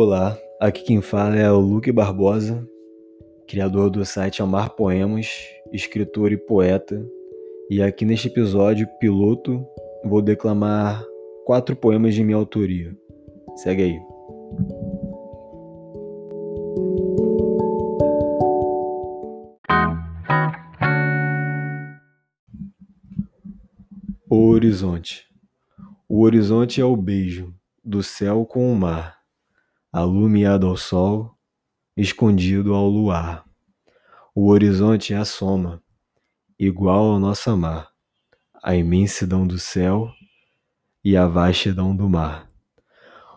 Olá, aqui quem fala é o Luque Barbosa, criador do site Amar Poemas, escritor e poeta. E aqui neste episódio piloto vou declamar quatro poemas de minha autoria. Segue aí. O horizonte. O horizonte é o beijo do céu com o mar alumiado ao sol, escondido ao luar. O horizonte é a soma, igual ao nosso mar, a imensidão do céu e a vastidão do mar.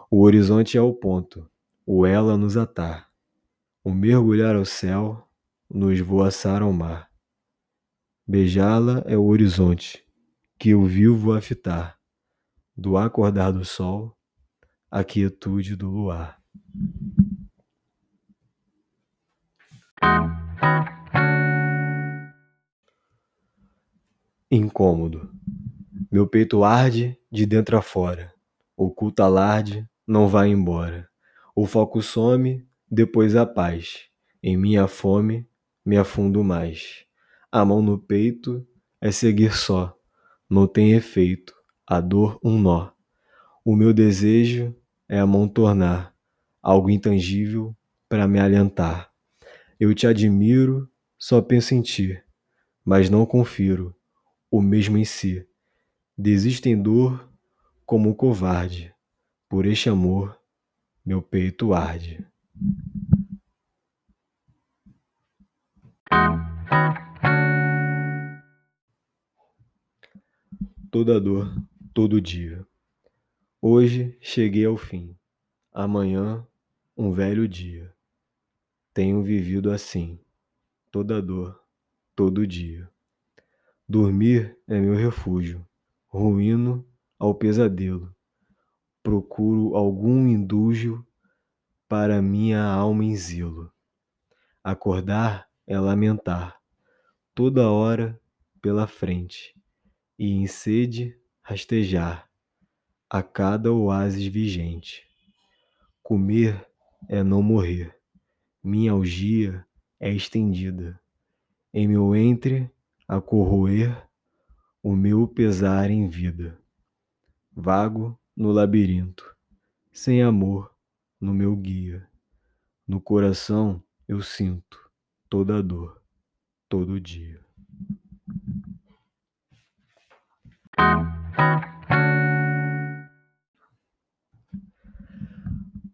O horizonte é o ponto, o ela nos atar, o mergulhar ao céu, nos voaçar ao mar. Beijá-la é o horizonte, que eu vivo a fitar, do acordar do sol, a quietude do luar. Incômodo. Meu peito arde de dentro a fora. Oculta alarde, não vai embora. O foco some, depois a paz. Em minha fome, me afundo mais. A mão no peito é seguir só. Não tem efeito, a dor um nó. O meu desejo é a mão tornar algo intangível para me alentar. Eu te admiro, só penso em ti, mas não confiro o mesmo em si. Desisto em dor como um covarde, por este amor meu peito arde. Toda dor, todo dia. Hoje cheguei ao fim. Amanhã um velho dia. Tenho vivido assim, toda dor, todo dia. Dormir é meu refúgio, ruíno ao pesadelo. Procuro algum indúgio para minha alma em zelo. Acordar é lamentar, toda hora pela frente, e em sede rastejar a cada oásis vigente. Comer é não morrer. Minha algia é estendida. Em meu entre a corroer o meu pesar em vida. Vago no labirinto, sem amor no meu guia. No coração eu sinto toda a dor, todo dia.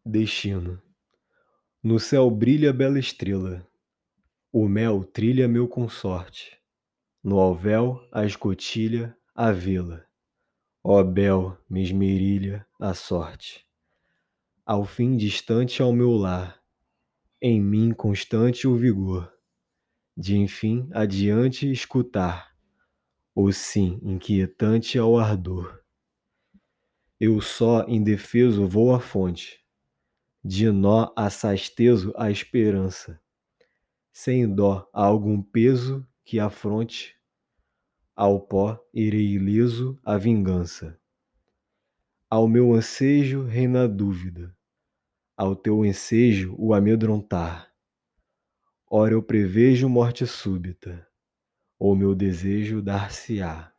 Destino no céu brilha bela estrela, o mel trilha meu consorte, no alvéu a escotilha a vela, ó bel me esmerilha a sorte. Ao fim distante ao meu lar, em mim constante o vigor, de enfim adiante escutar, o sim inquietante ao ardor. Eu só indefeso vou à fonte, de nó assaz teso a esperança, sem dó a algum peso que afronte, ao pó irei ileso a vingança. Ao meu ansejo reina a dúvida, ao teu ensejo o amedrontar. Ora eu prevejo morte súbita, ou meu desejo dar-se-á.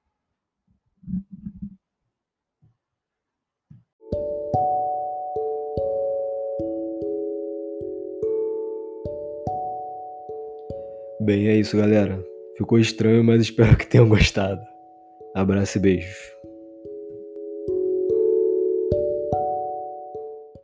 Bem, é isso, galera. Ficou estranho, mas espero que tenham gostado. Abraço e beijos.